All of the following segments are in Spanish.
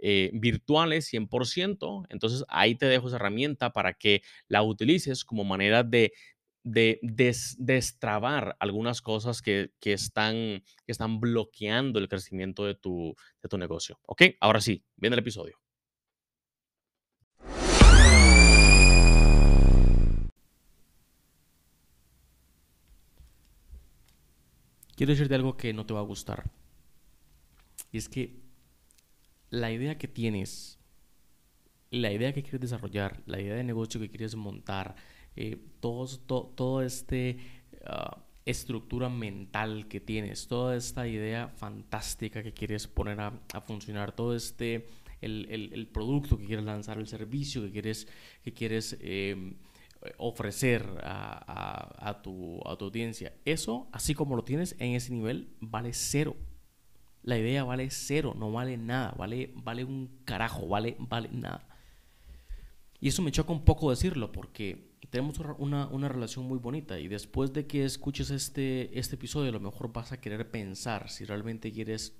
eh, virtuales 100%. Entonces ahí te dejo esa herramienta para que la utilices como manera de, de destrabar algunas cosas que, que, están, que están bloqueando el crecimiento de tu, de tu negocio. ¿Ok? Ahora sí, viene el episodio. Quiero decirte algo que no te va a gustar. Y es que la idea que tienes, la idea que quieres desarrollar, la idea de negocio que quieres montar, eh, todo, este ah, estructura mental que tienes, toda esta idea fantástica que quieres poner a, funcionar, todo este, el, producto que quieres lanzar, el servicio que quieres, que quieres em, ofrecer a tu audiencia, eso, así como lo tienes en ese nivel, vale cero la idea vale cero, no vale nada, vale, vale un carajo, vale, vale nada. Y eso me choca un poco decirlo porque tenemos una, una, relación muy bonita y después de que escuches este, este episodio a lo mejor vas a querer pensar si realmente quieres,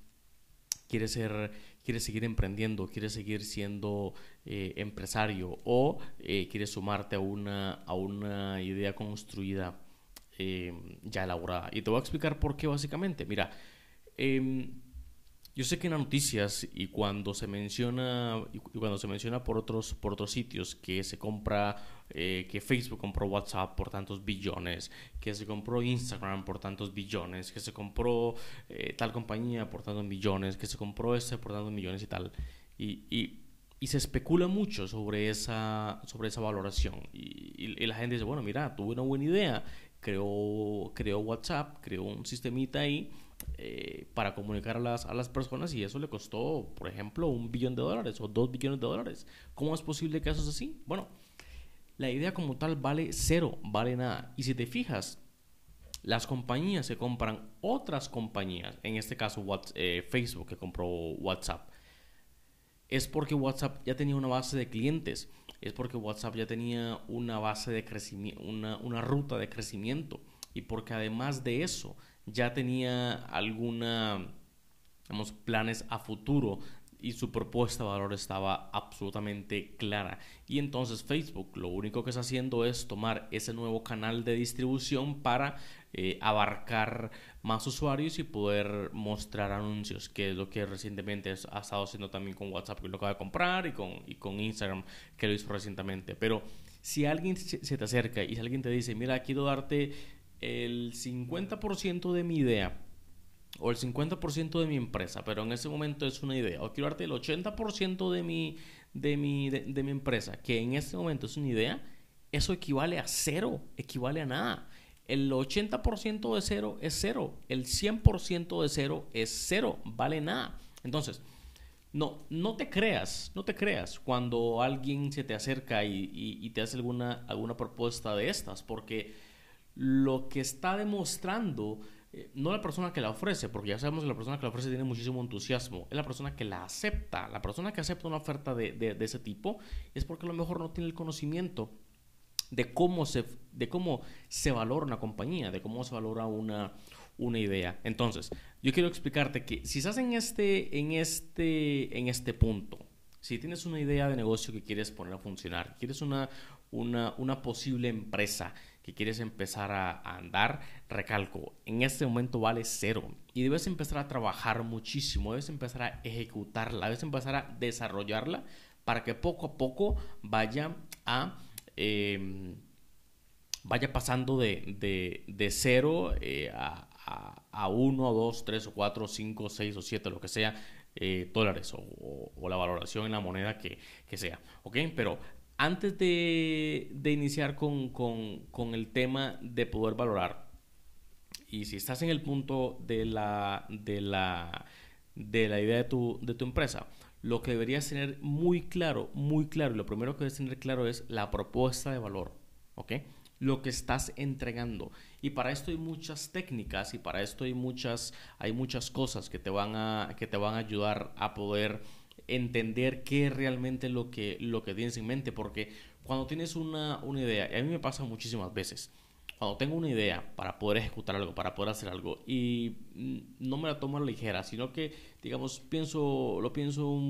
quieres, ser, quieres seguir emprendiendo, quieres seguir siendo eh, empresario o eh, quieres sumarte a una, a una idea construida eh, ya elaborada. Y te voy a explicar por qué básicamente. Mira, em, yo sé que en las noticias y cuando se menciona y cuando se menciona por otros por otros sitios que se compra eh, que Facebook compró WhatsApp por tantos billones, que se compró Instagram por tantos billones, que se compró eh, tal compañía por tantos millones, que se compró ese por tantos millones y tal. Y, y, y se especula mucho sobre esa, sobre esa valoración. Y, y, la gente dice, bueno, mira, tuve una buena idea, creó, creó WhatsApp, creó un sistemita ahí eh, para comunicar a las, a las personas y eso le costó, por ejemplo, un billón de dólares o dos billones de dólares. ¿Cómo es posible que eso es así? Bueno, la idea como tal vale cero, vale nada. Y si te fijas, las compañías se compran otras compañías, en este caso eh, Facebook que compró WhatsApp, es porque WhatsApp ya tenía una base de clientes, es porque WhatsApp ya tenía una base de crecimiento, una, una ruta de crecimiento. Y porque además de eso ya tenía alguna, digamos, planes a futuro y su propuesta de valor estaba absolutamente clara. Y entonces Facebook lo único que está haciendo es tomar ese nuevo canal de distribución para eh, abarcar más usuarios y poder mostrar anuncios, que es lo que recientemente ha estado haciendo también con WhatsApp, que lo acaba de comprar, y con, y con Instagram, que lo hizo recientemente. Pero si alguien se te acerca y si alguien te dice, mira, quiero darte el 50% de mi idea, o el 50% de mi empresa, pero en ese momento es una idea, o quiero darte el 80% de mi, de, mi, de, mi empresa, que en este momento es una idea, eso equivale a cero, equivale a nada. El 80% de cero es cero, el 100% de cero es cero, vale nada. Entonces, no, no te creas, no te creas cuando alguien se te acerca y, te hace alguna, alguna propuesta de estas, porque lo que está demostrando eh, no la persona que la ofrece, porque ya sabemos que la persona que la ofrece tiene muchísimo entusiasmo, es la persona que la acepta. La persona que acepta una oferta de, ese tipo es porque a lo mejor no tiene el conocimiento de cómo se, de cómo se valora una compañía, de cómo se valora una, una idea. Entonces, yo quiero explicarte que si estás en este, en este, en este punto, si tienes una idea de negocio que quieres poner a funcionar, quieres una, una, una posible empresa que quieres empezar a, andar, recalco, en este momento vale cero y debes empezar a trabajar muchísimo, debes empezar a ejecutarla, debes empezar a desarrollarla para que poco a poco vaya a... Em, vaya pasando de, de, cero eh, a, a, uno, dos, tres o cuatro, cinco, seis o siete, lo que sea, eh, dólares o, o, la valoración en la moneda que, que sea. ¿Ok? Pero antes de, iniciar con, el tema de poder valorar, y si estás en el punto de la, de la, de la idea de tu, de tu empresa, lo que deberías tener muy claro, muy claro, y lo primero que debes tener claro es la propuesta de valor, ¿ok? Lo que estás entregando. Y para esto hay muchas técnicas y para esto hay muchas, hay muchas cosas que te van a, que te van a ayudar a poder entender qué es realmente lo que, lo que tienes en mente, porque cuando tienes una, una idea, y a mí me pasa muchísimas veces, cuando tengo una idea para poder ejecutar algo, para poder hacer algo, y no me la tomo a la ligera, sino que, digamos, pienso, lo pienso,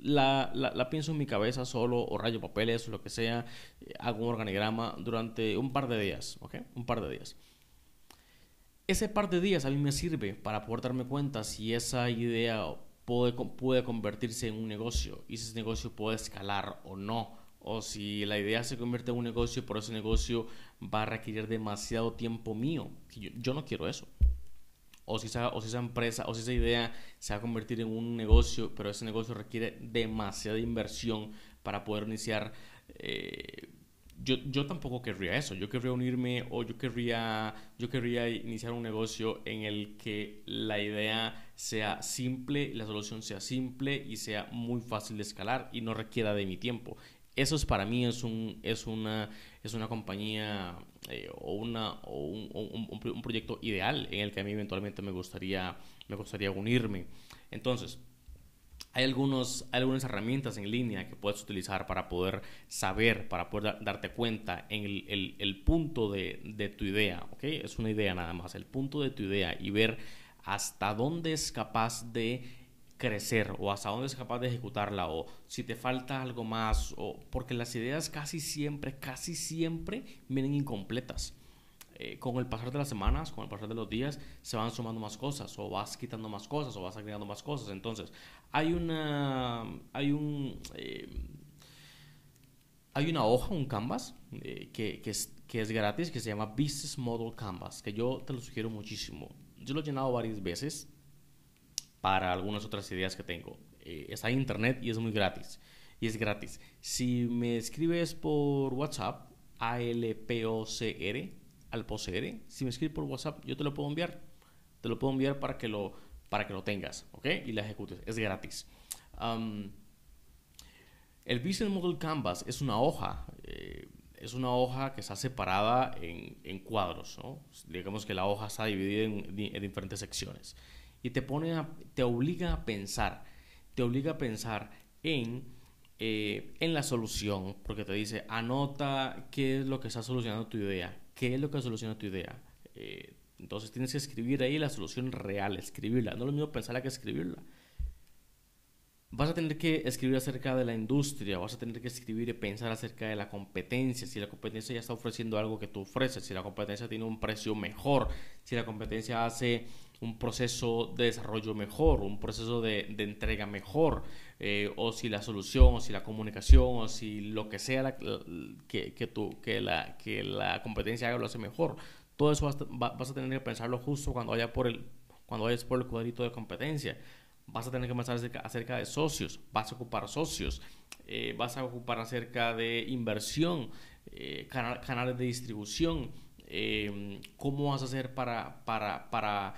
la, la, pienso en mi cabeza solo, o rayo papeles, o lo que sea, hago un organigrama durante un par de días, ¿ok? Un par de días. Ese par de días a mí me sirve para poder darme cuenta si esa idea puede, convertirse en un negocio y ese negocio puede escalar o no. O si la idea se convierte en un negocio, pero ese negocio va a requerir demasiado tiempo mío. Yo, no quiero eso. O si, esa, o si esa empresa o si esa idea se va a convertir en un negocio, pero ese negocio requiere demasiada inversión para poder iniciar eh, yo, yo tampoco querría eso. Yo querría unirme o yo querría, yo querría iniciar un negocio en el que la idea sea simple, la solución sea simple y sea muy fácil de escalar y no requiera de mi tiempo. Eso es para mí es, un, es, una, es una compañía eh, o, una, o un, un, un, proyecto ideal en el que a mí eventualmente me gustaría, me gustaría unirme. Entonces, hay, algunos, algunas herramientas en línea que puedes utilizar para poder saber, para poder darte cuenta en el, el, punto de, de, tu idea, ¿ok? Es una idea nada más, el punto de tu idea y ver hasta dónde es capaz de crecer o hasta dónde es capaz de ejecutarla o si te falta algo más o porque las ideas casi siempre, casi siempre vienen incompletas. Eh, con el pasar de las semanas, con el pasar de los días, se van sumando más cosas, o vas quitando más cosas, o vas agregando más cosas. Entonces, hay una. Hay un. Eh, hay una hoja, un canvas, eh, que, que, es, que es gratis, que se llama Business Model Canvas, que yo te lo sugiero muchísimo. Yo lo he llenado varias veces para algunas otras ideas que tengo. está en internet y es muy gratis. Y es gratis. Si me escribes por WhatsApp, ALPOCR, al poseer. Si me escribes por WhatsApp, yo te lo puedo enviar. Te lo puedo enviar para que lo, para que lo tengas, ¿ok? Y la ejecutes. Es gratis. el Business Model Canvas es una hoja. Eh, es una hoja que está separada en, cuadros. Digamos que la hoja está dividida en, diferentes secciones. Y te pone te obliga a pensar. Te obliga a pensar en eh, en la solución, porque te dice, anota qué es lo que está solucionando tu idea, qué es lo que soluciona tu idea. Eh, entonces tienes que escribir ahí la solución real, escribirla. No es lo mismo pensarla que escribirla. Vas a tener que escribir acerca de la industria, vas a tener que escribir y pensar acerca de la competencia, si la competencia ya está ofreciendo algo que tú ofreces, si la competencia tiene un precio mejor, si la competencia hace un proceso de desarrollo mejor, un proceso de, de entrega mejor, eh, o si la solución, o si la comunicación, o si lo que sea que, que, que, la, que la competencia haga lo hace mejor. Todo eso vas, a tener que pensarlo justo cuando vaya por el cuando vayas por el cuadrito de competencia. Vas a tener que pensar acerca, de socios, vas a ocupar socios, eh, vas a ocupar acerca de inversión, eh, canales de distribución, cómo vas a hacer para, para, para,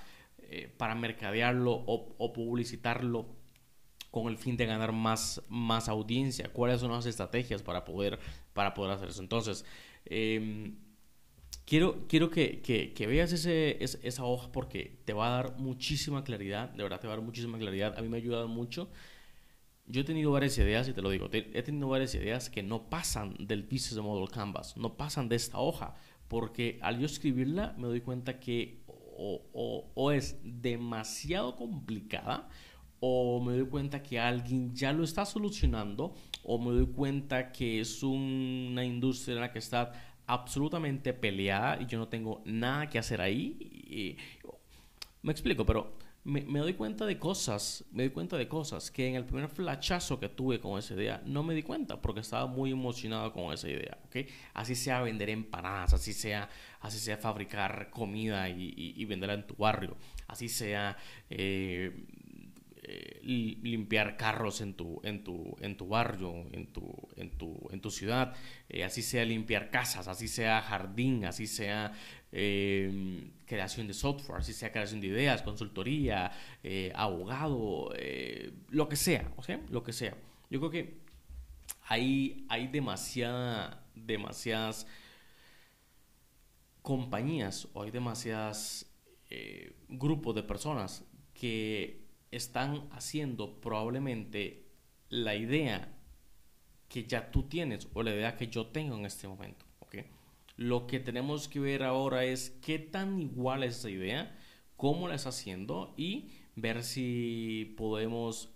para mercadearlo o, o publicitarlo con el fin de ganar más, más audiencia, cuáles son las estrategias para poder, para poder hacer eso. Entonces, em, quiero, quiero que, que, veas ese, esa hoja porque te va a dar muchísima claridad, de verdad te va a dar muchísima claridad, a mí me ha ayudado mucho. Yo he tenido varias ideas, y te lo digo, he tenido varias ideas que no pasan del Business Model Canvas, no pasan de esta hoja, porque al yo escribirla me doy cuenta que o, es demasiado complicada o me doy cuenta que alguien ya lo está solucionando o me doy cuenta que es una industria en la que está absolutamente peleada y yo no tengo nada que hacer ahí. me explico, pero me, doy cuenta de cosas, me doy cuenta de cosas que en el primer flachazo que tuve con esa idea no me di cuenta porque estaba muy emocionado con esa idea, ¿ok? Así sea vender empanadas, así sea, así sea fabricar comida y, venderla en tu barrio, así sea... Eh, eh, limpiar carros en tu, en tu, en tu barrio, en tu, en tu, en tu ciudad, eh, así sea limpiar casas, así sea jardín, así sea em, creación de software, así sea creación de ideas, consultoría, eh, abogado, lo que sea, lo que sea. Yo creo que hay, hay demasiada, demasiadas compañías o hay demasiadas grupos de personas que están haciendo probablemente la idea que ya tú tienes o la idea que yo tengo en este momento. ¿okay? Lo que tenemos que ver ahora es qué tan igual es esa idea, cómo la está haciendo y ver si podemos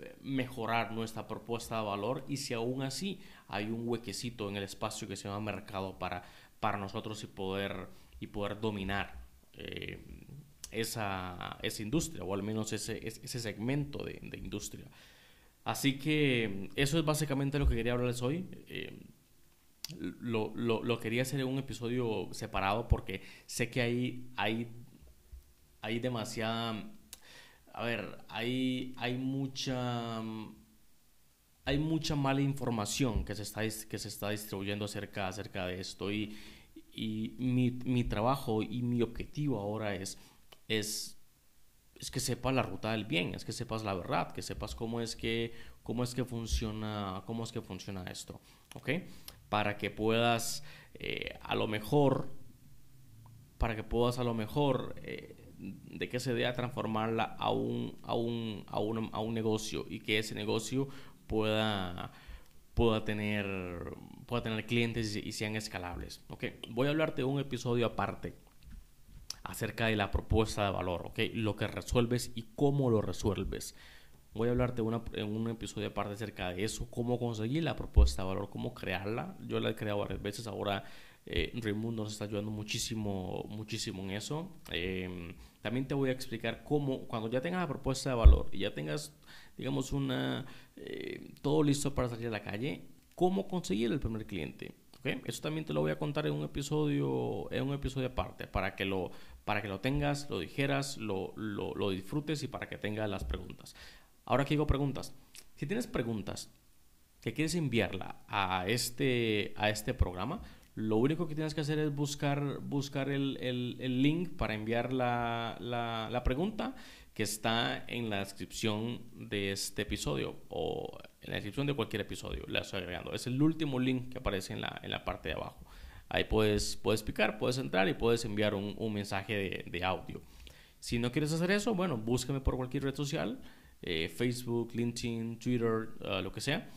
eh, mejorar nuestra propuesta de valor y si aún así hay un huequecito en el espacio que se llama mercado para, para nosotros y poder, y poder dominar. Eh, esa, esa industria, o al menos ese, ese segmento de, de, industria. Así que eso es básicamente lo que quería hablarles hoy. Eh, lo, lo, lo, quería hacer en un episodio separado porque sé que hay, hay, hay demasiada... A ver, hay, hay mucha hay mucha mala información que se está, que se está distribuyendo acerca, acerca de esto y, y mi, mi, trabajo y mi objetivo ahora es es, es que sepas la ruta del bien, es que sepas la verdad, que sepas cómo es que, cómo es que, funciona, cómo es que funciona esto. Para que puedas eh, a lo mejor, para que puedas a lo mejor eh, de que se deba transformarla a un, a un, a un, a un negocio y que ese negocio pueda pueda tener, pueda tener clientes y sean escalables. Okay. Voy a hablarte de un episodio aparte acerca de la propuesta de valor, ¿ok? Lo que resuelves y cómo lo resuelves. Voy a hablarte una, en un episodio aparte acerca de eso, cómo conseguir la propuesta de valor, cómo crearla. Yo la he creado varias veces, ahora eh, nos está ayudando muchísimo, muchísimo en eso. Em, también te voy a explicar cómo, cuando ya tengas la propuesta de valor y ya tengas, digamos, una, eh, todo listo para salir a la calle, cómo conseguir el primer cliente. Eso también te lo voy a contar en un episodio, en un episodio aparte, para que lo, para que lo tengas, lo dijeras, lo, lo, disfrutes y para que tengas las preguntas. Ahora que digo preguntas, si tienes preguntas que quieres enviarla a este, a este programa, lo único que tienes que hacer es buscar, buscar el, el, link para enviar la, la, pregunta que está en la descripción de este episodio o en la descripción de cualquier episodio. La estoy agregando. Es el último link que aparece en la, en la parte de abajo. Ahí puedes, puedes picar, puedes entrar y puedes enviar un, un mensaje de, audio. Si no quieres hacer eso, bueno, búscame por cualquier red social, eh, Facebook, LinkedIn, Twitter, uh, lo que sea,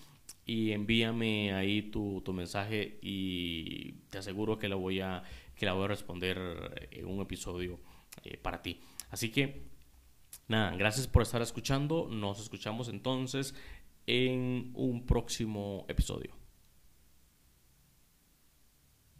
y envíame ahí tu, tu, mensaje y te aseguro que la voy a, que la voy a responder en un episodio eh, para ti. Así que, nada, gracias por estar escuchando. Nos escuchamos entonces en un próximo episodio.